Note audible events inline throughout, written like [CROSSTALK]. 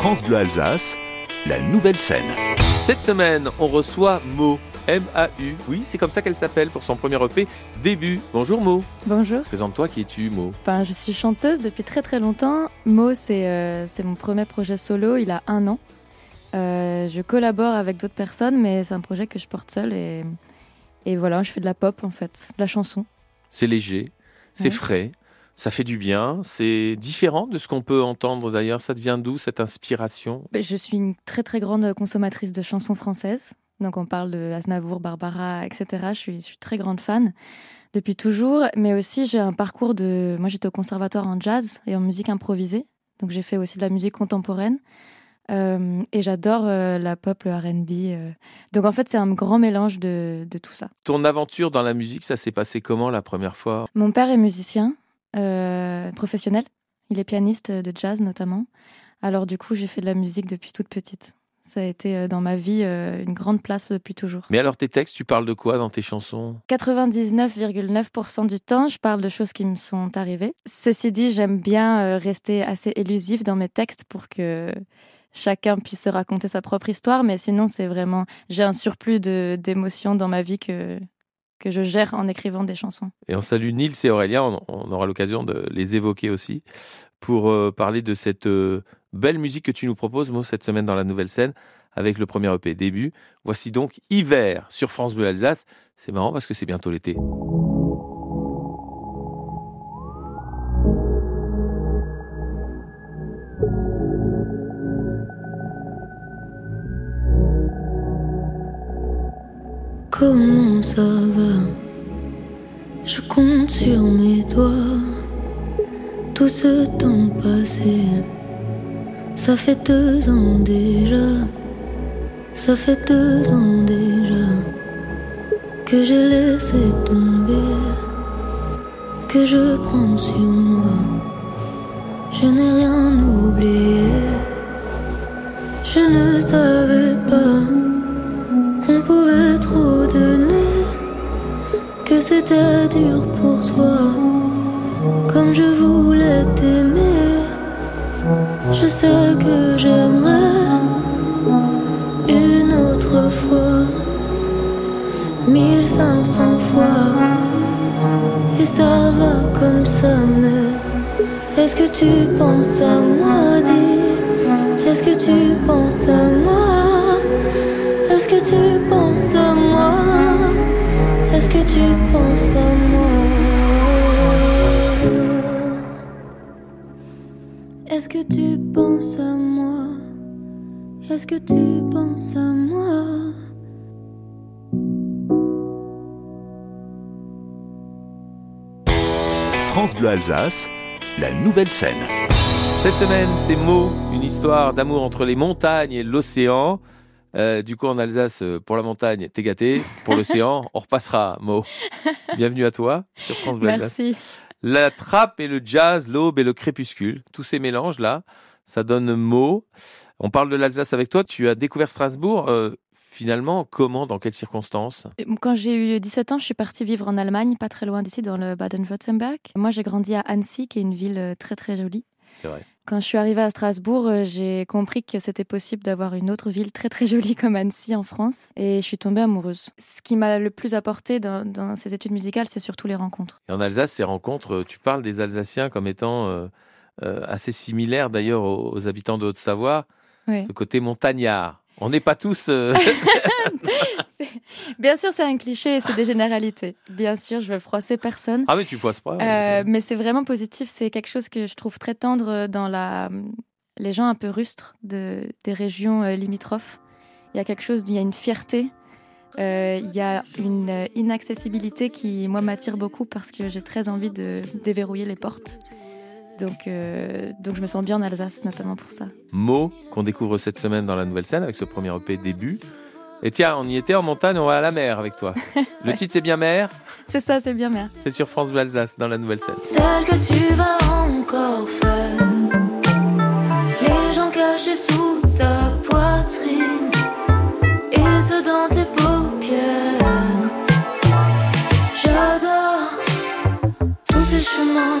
France Bleu Alsace, la nouvelle scène. Cette semaine, on reçoit Mo. M-A-U. Oui, c'est comme ça qu'elle s'appelle pour son premier EP, Début. Bonjour Mo. Bonjour. Présente-toi, qui es-tu Mo ben, Je suis chanteuse depuis très très longtemps. Mo, c'est euh, c'est mon premier projet solo, il a un an. Euh, je collabore avec d'autres personnes, mais c'est un projet que je porte seule et, et voilà, je fais de la pop en fait, de la chanson. C'est léger, c'est Ouais. frais, ça fait du bien, c'est différent de ce qu'on peut entendre d'ailleurs. Ça te vient d'où cette inspiration? Ben, Je suis une très très grande consommatrice de chansons françaises. Donc on parle de Aznavour, Barbara, etc. Je suis, je suis très grande fan depuis toujours. Mais aussi j'ai un parcours de... Moi j'étais au conservatoire en jazz et en musique improvisée. Donc j'ai fait aussi de la musique contemporaine. Euh, et j'adore euh, la pop, le RB. euh. Donc en fait c'est un grand mélange de, de tout ça. Ton aventure dans la musique, ça s'est passé comment la première fois? Mon père est musicien euh, professionnel. Il est pianiste de jazz notamment. Alors du coup, j'ai fait de la musique depuis toute petite. Ça a été euh, dans ma vie euh, une grande place depuis toujours. Mais alors tes textes, tu parles de quoi dans tes chansons? 99,9% du temps, je parle de choses qui me sont arrivées. Ceci dit, j'aime bien rester assez élusif dans mes textes pour que chacun puisse se raconter sa propre histoire. Mais sinon, c'est vraiment... J'ai un surplus de- d'émotions dans ma vie que, que je gère en écrivant des chansons. Et on salue Nils et Aurélien, on, aura l'occasion de les évoquer aussi, pour euh, parler de cette euh, belle musique que tu nous proposes, Mo, cette semaine dans la nouvelle scène, avec le premier EP début. Voici donc Hiver sur France Bleu Alsace. C'est marrant parce que c'est bientôt l'été. Comment ça va Je compte sur mes doigts tout ce temps passé. Ça fait deux ans déjà, ça fait deux ans déjà que j'ai laissé tomber, que je prends sur moi. Je n'ai rien oublié, je ne savais pas qu'on pouvait que c'était dur pour toi, comme je voulais t'aimer. Je sais que j'aimerais une autre fois, 1500 fois, et ça va comme ça, mais est-ce que tu penses à moi, dis, est-ce que tu penses à moi? Est-ce que tu penses à moi Est-ce que tu penses à moi? France Bleu Alsace, la nouvelle scène. Cette semaine, c'est Mo, une histoire d'amour entre les montagnes et l'océan. Euh, du coup, en Alsace, euh, pour la montagne, t'es gâté. Pour l'océan, [LAUGHS] on repassera, Mo. Bienvenue à toi sur France Bleu Alsace. Merci. La trappe et le jazz, l'aube et le crépuscule, tous ces mélanges-là, ça donne Mo. On parle de l'Alsace avec toi. Tu as découvert Strasbourg. euh, finalement, comment, dans quelles circonstances? Quand j'ai eu 17 ans, je suis partie vivre en Allemagne, pas très loin d'ici, dans le Baden-Württemberg. Moi, j'ai grandi à Annecy, qui est une ville euh, très très jolie. C'est vrai. Quand je suis arrivée à Strasbourg, euh, j'ai compris que c'était possible d'avoir une autre ville très très jolie comme Annecy en France. Et je suis tombée amoureuse. Ce qui m'a le plus apporté dans, dans ces études musicales, c'est surtout les rencontres. Et en Alsace, ces rencontres, tu parles des Alsaciens comme étant euh, euh, assez similaires d'ailleurs aux, aux habitants de Haute-Savoie, Oui. ce côté montagnard. On n'est pas tous. euh, [LAUGHS] [LAUGHS] Bien sûr, c'est un cliché et c'est des généralités. Bien sûr, je veux froisser personne. Ah, mais tu froisses pas. Euh, mais c'est vraiment positif. C'est quelque chose que je trouve très tendre dans la... les gens un peu rustres de... des régions euh, limitrophes. Il y a quelque chose, il y a une fierté. euh, il y a une inaccessibilité qui, moi, m'attire beaucoup parce que j'ai très envie de déverrouiller les portes. Donc, euh, donc je me sens bien en Alsace, notamment pour ça. Mots qu'on découvre cette semaine dans la nouvelle scène avec ce premier EP début. Et tiens, on y était en montagne, on va à la mer avec toi. [LAUGHS] Le titre c'est bien mer, C'est ça, c'est bien, mère. c'est sur France Bleu Alsace dans la nouvelle scène. Celle que tu vas encore faire. Les gens cachés sous ta poitrine et ceux dans tes paupières. J'adore tous ces chemins,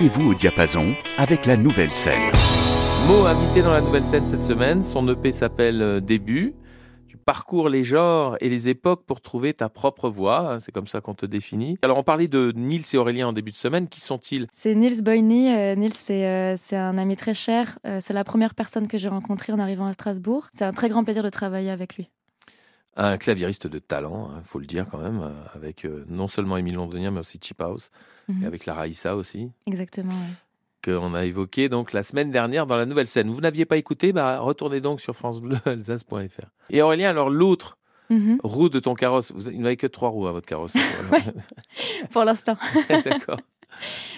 Mettez-vous au diapason avec la nouvelle scène. Mo invité dans la nouvelle scène cette semaine. Son EP s'appelle euh, Début. Tu parcours les genres et les époques pour trouver ta propre voix. hein, C'est comme ça qu'on te définit. Alors, on parlait de Nils et Aurélien en début de semaine. Qui sont-ils? C'est Niels Boyny. Euh, Niels, c'est euh, c'est un ami très cher. Euh, c'est la première personne que j'ai rencontrée en arrivant à Strasbourg. C'est un très grand plaisir de travailler avec lui. Un claviériste de talent, il faut le dire quand même, avec euh, non seulement Émile Londonien, mais aussi Chip House, Mhm. et avec la Raïssa aussi, Exactement. ouais. qu'on a évoqué donc la semaine dernière dans la nouvelle scène. Vous n'aviez pas écouté bah, Retournez donc sur francebleualsace.fr. Et Aurélien, alors l'autre Mhm. roue de ton carrosse, vous, il n'avez que trois roues à votre carrosse. [LAUGHS] [LAUGHS] Pour l'instant. [LAUGHS] D'accord.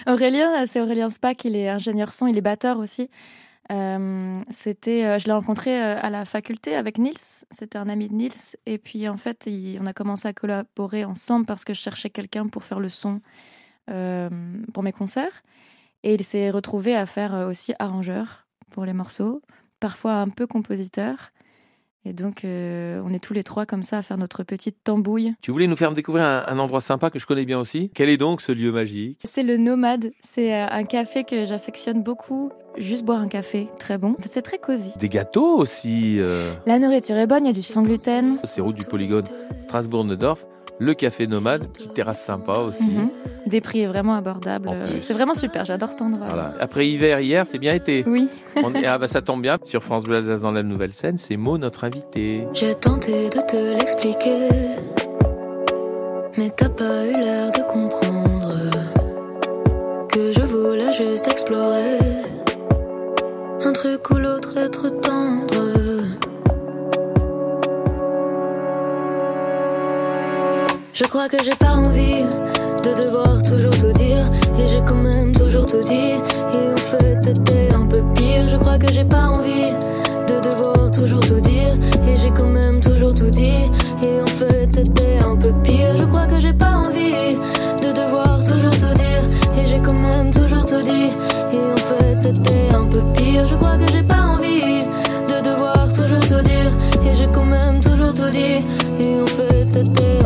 Aurélien, c'est Aurélien Spack, il est ingénieur son, il est batteur aussi. Euh, c'était, euh, je l'ai rencontré euh, à la faculté avec Nils, c'était un ami de Nils, et puis en fait, il- on a commencé à collaborer ensemble parce que je cherchais quelqu'un pour faire le son pour mes concerts, et il s'est retrouvé à faire euh, aussi arrangeur pour les morceaux, parfois un peu compositeur, et donc euh, on est tous les trois comme ça à faire notre petite tambouille. Tu voulais nous faire découvrir un, un endroit sympa que je connais bien aussi. Quel est donc ce lieu magique? C'est le Nomade. C'est euh, un café que j'affectionne beaucoup. Juste boire un café, très bon. C'est très cosy. Des gâteaux aussi. euh, La nourriture est bonne, il y a du sans gluten. C'est route du Polygone, Strasbourg-Neudorf. Le café nomade, petite terrasse sympa aussi. Mhm. Des prix vraiment abordables. C'est vraiment super, j'adore cet endroit. Voilà. Après hiver, hier, c'est bien été. Oui. [LAUGHS] On est- ah bah ça tombe bien. Sur France Bleu Alsace dans la nouvelle scène, c'est Mo notre invité. J'ai tenté de te l'expliquer, mais t'as pas eu l'air de comprendre que je voulais juste explorer un truc ou l'autre, être tendre. Je crois que j'ai pas envie de devoir toujours tout dire, et j'ai quand même toujours tout dit. Et en fait, c'était un peu pire. Je crois que j'ai pas envie de devoir toujours tout dire. Et j'ai quand même toujours tout dit. Et en fait c'était un peu pire. Je crois que j'ai pas envie de devoir toujours tout dire. Et j'ai quand même toujours tout dit. Et en fait c'était un peu pire. Je crois que j'ai pas envie de devoir toujours tout dire. Et j'ai quand même toujours tout dit. Et en fait c'était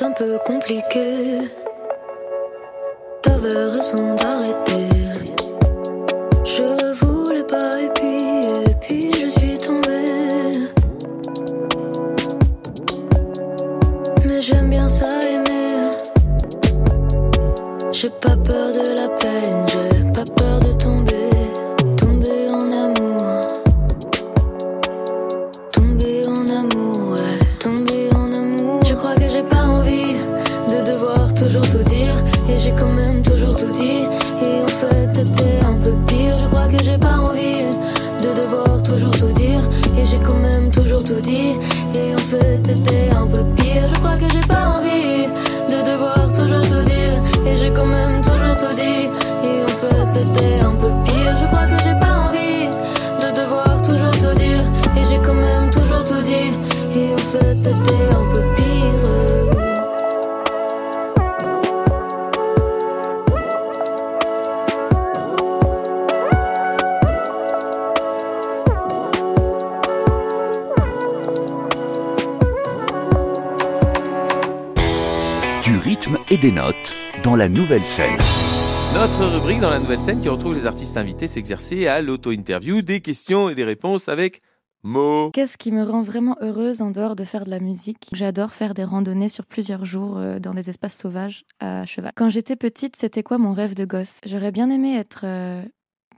Un peu compliquées T'avais raison d'arrêter je voulais pas et puis, et puis je suis tombée. Mais j'aime bien ça aimer. J'ai pas peur de la C'était un peu pire. Du rythme et des notes dans la nouvelle scène. Notre rubrique dans la nouvelle scène qui retrouve les artistes invités s'exercer à l'auto-interview, des questions et des réponses avec Qu'est-ce qui me rend vraiment heureuse en dehors de faire de la musique? J'adore faire des randonnées sur plusieurs jours euh, dans des espaces sauvages à cheval. Quand j'étais petite, c'était quoi mon rêve de gosse? J'aurais bien aimé être euh,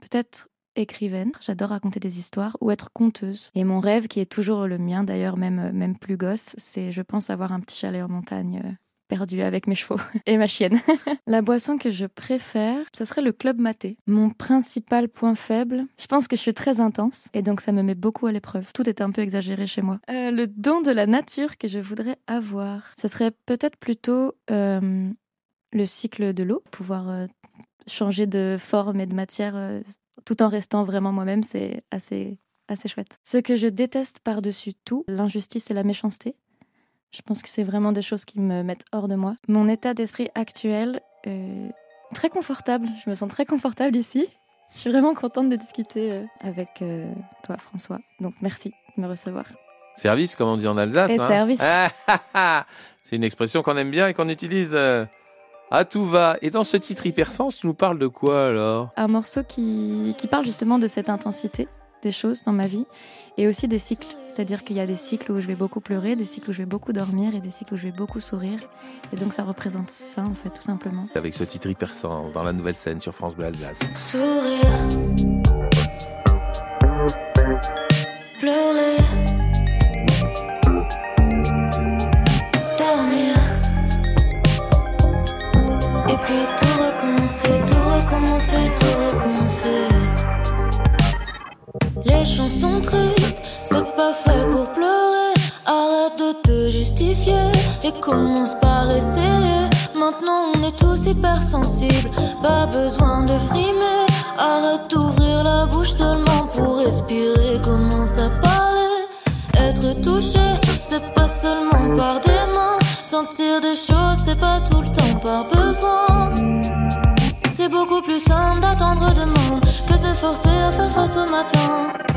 peut-être écrivaine, j'adore raconter des histoires, ou être conteuse. Et mon rêve, qui est toujours le mien d'ailleurs, même, euh, même plus gosse, c'est je pense avoir un petit chalet en montagne. Euh, perdu avec mes chevaux [LAUGHS] et ma chienne. [LAUGHS] la boisson que je préfère, ce serait le club maté. Mon principal point faible, je pense que je suis très intense et donc ça me met beaucoup à l'épreuve. Tout est un peu exagéré chez moi. Euh, le don de la nature que je voudrais avoir, ce serait peut-être plutôt euh, le cycle de l'eau, pouvoir euh, changer de forme et de matière tout en restant vraiment moi-même, c'est assez assez chouette. Ce que je déteste par-dessus tout, l'injustice et la méchanceté. Je pense que c'est vraiment des choses qui me mettent hors de moi. Mon état d'esprit actuel, euh, très confortable. Je me sens très confortable ici. Je suis vraiment contente de discuter euh, avec euh, toi, François. Donc merci de me recevoir. Service, comme on dit en Alsace. Et hein. service. [LAUGHS] C'est une expression qu'on aime bien et qu'on utilise à tout va. Et dans ce titre hypersens, tu nous parles de quoi alors? Un morceau qui, qui parle justement de cette intensité des choses dans ma vie et aussi des cycles. C'est-à-dire qu'il y a des cycles où je vais beaucoup pleurer, des cycles où je vais beaucoup dormir et des cycles où je vais beaucoup sourire. Et donc ça représente ça en fait, tout simplement. Avec ce titre hypersens dans la nouvelle scène sur France Bleu Alsace. Sourire. Pleurer. Dormir. Et puis tout recommencer, tout recommencer, tout recommencer. Les chansons tristes, c'est pas fait pour pleurer. Arrête de te justifier et commence par essayer. Maintenant on est tous hypersensibles, pas besoin de frimer. Arrête d'ouvrir la bouche seulement pour respirer, commence à parler. Être touché, c'est pas seulement par des mains. Sentir des choses, c'est pas tout le temps par besoin. C'est beaucoup plus simple d'attendre demain que se forcer à faire face au matin.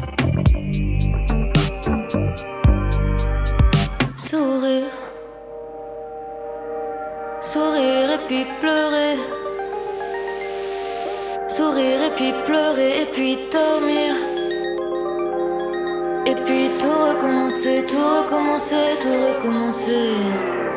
Sourire et puis pleurer. Sourire et puis pleurer et puis dormir. Et puis tout recommencer, tout recommencer, tout recommencer.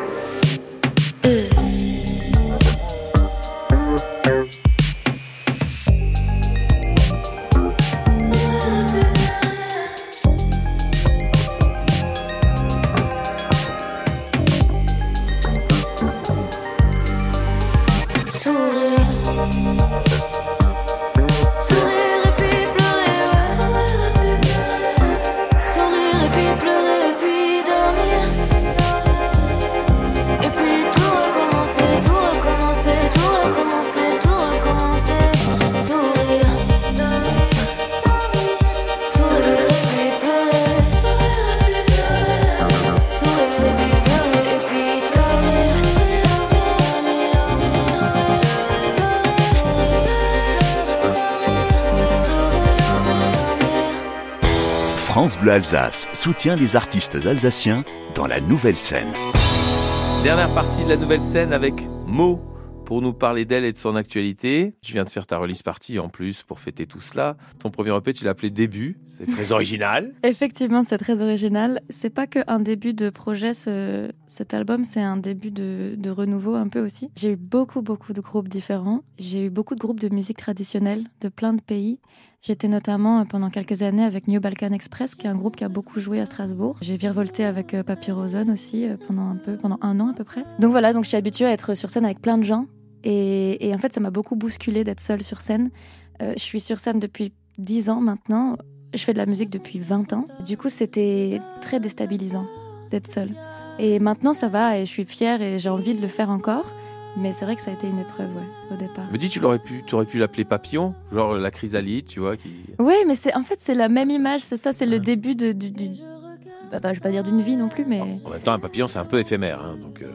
France Bleu Alsace soutient les artistes alsaciens dans la nouvelle scène. Dernière partie de la nouvelle scène avec Mo pour nous parler d'elle et de son actualité. Je viens de faire ta release party en plus pour fêter tout cela. Ton premier EP, tu l'as appelé Début. C'est très original. [LAUGHS] Effectivement, c'est très original. C'est pas qu'un début de projet, ce- cet album, c'est un début de, de renouveau un peu aussi. J'ai eu beaucoup, beaucoup de groupes différents. J'ai eu beaucoup de groupes de musique traditionnelle de plein de pays. J'étais notamment euh, pendant quelques années avec New Balkan Express, qui est un groupe qui a beaucoup joué à Strasbourg. J'ai virevolté avec euh, Papyrozone aussi euh, pendant un peu, pendant un an à peu près. Donc voilà, donc je suis habituée à être sur scène avec plein de gens. Et, en fait, ça m'a beaucoup bousculé d'être seule sur scène. Je suis sur scène depuis 10 ans maintenant. Je fais de la musique depuis 20 ans. Du coup, c'était très déstabilisant. d'être seule. Et maintenant, ça va et je suis fière et j'ai envie de le faire encore. Mais c'est vrai que ça a été une épreuve, ouais, au départ. Me dis, tu l'aurais pu, tu aurais pu l'appeler papillon, genre la chrysalide, tu vois, qui. Oui, mais c'est en fait c'est la même image, c'est ça, c'est le début de, du, du- bah, bah, je vais pas dire d'une vie non plus, mais En même temps, un papillon, c'est un peu éphémère, hein, donc. euh.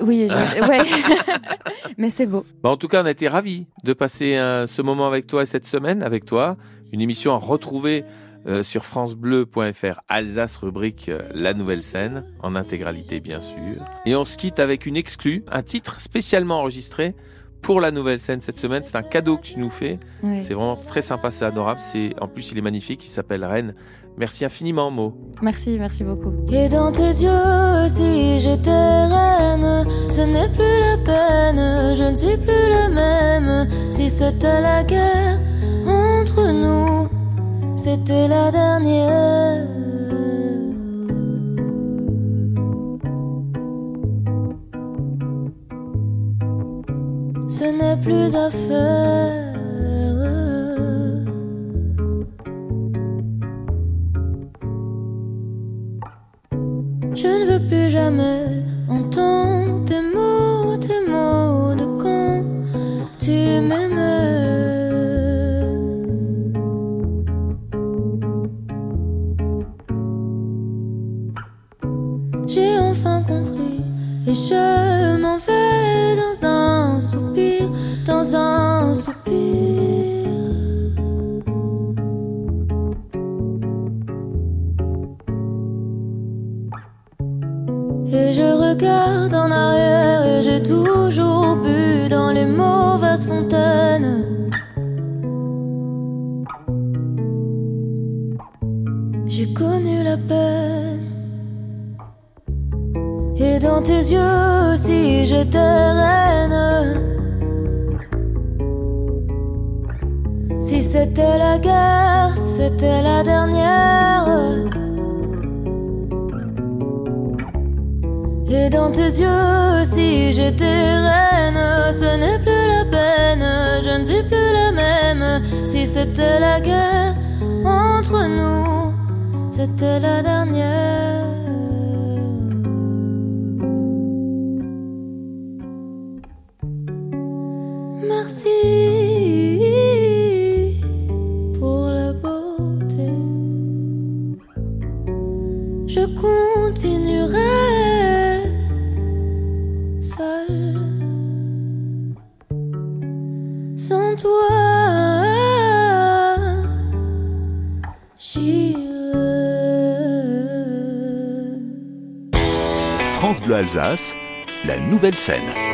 oui, je- [LAUGHS] ouais. [LAUGHS] mais c'est beau. Bah, en tout cas, on a été ravis de passer euh, ce moment avec toi cette semaine, avec toi. Une émission à retrouver euh, sur francebleu.fr Alsace rubrique euh, La Nouvelle Scène, en intégralité bien sûr. Et on se quitte avec une exclue, un titre spécialement enregistré pour La Nouvelle Scène cette semaine. C'est un cadeau que tu nous fais. C'est vraiment très sympa, c'est adorable. C'est En plus, il est magnifique, il s'appelle Rennes. Merci infiniment, Mo. Merci, merci beaucoup. Et dans tes yeux, si j'étais reine, ce n'est plus la peine, je ne suis plus la même. Si c'était la guerre c'était la dernière. Ce n'est plus à faire. J'ai enfin compris. Et je m'en vais dans un soupir, dans un Et dans tes yeux, si j'étais reine. Si c'était la guerre, c'était la dernière. Et dans tes yeux, si j'étais reine, ce n'est plus la peine, je ne suis plus la même. Si c'était la guerre entre nous, c'était la dernière. Merci pour la beauté. Je continuerai seul sans toi. France Bleu Alsace, la nouvelle scène.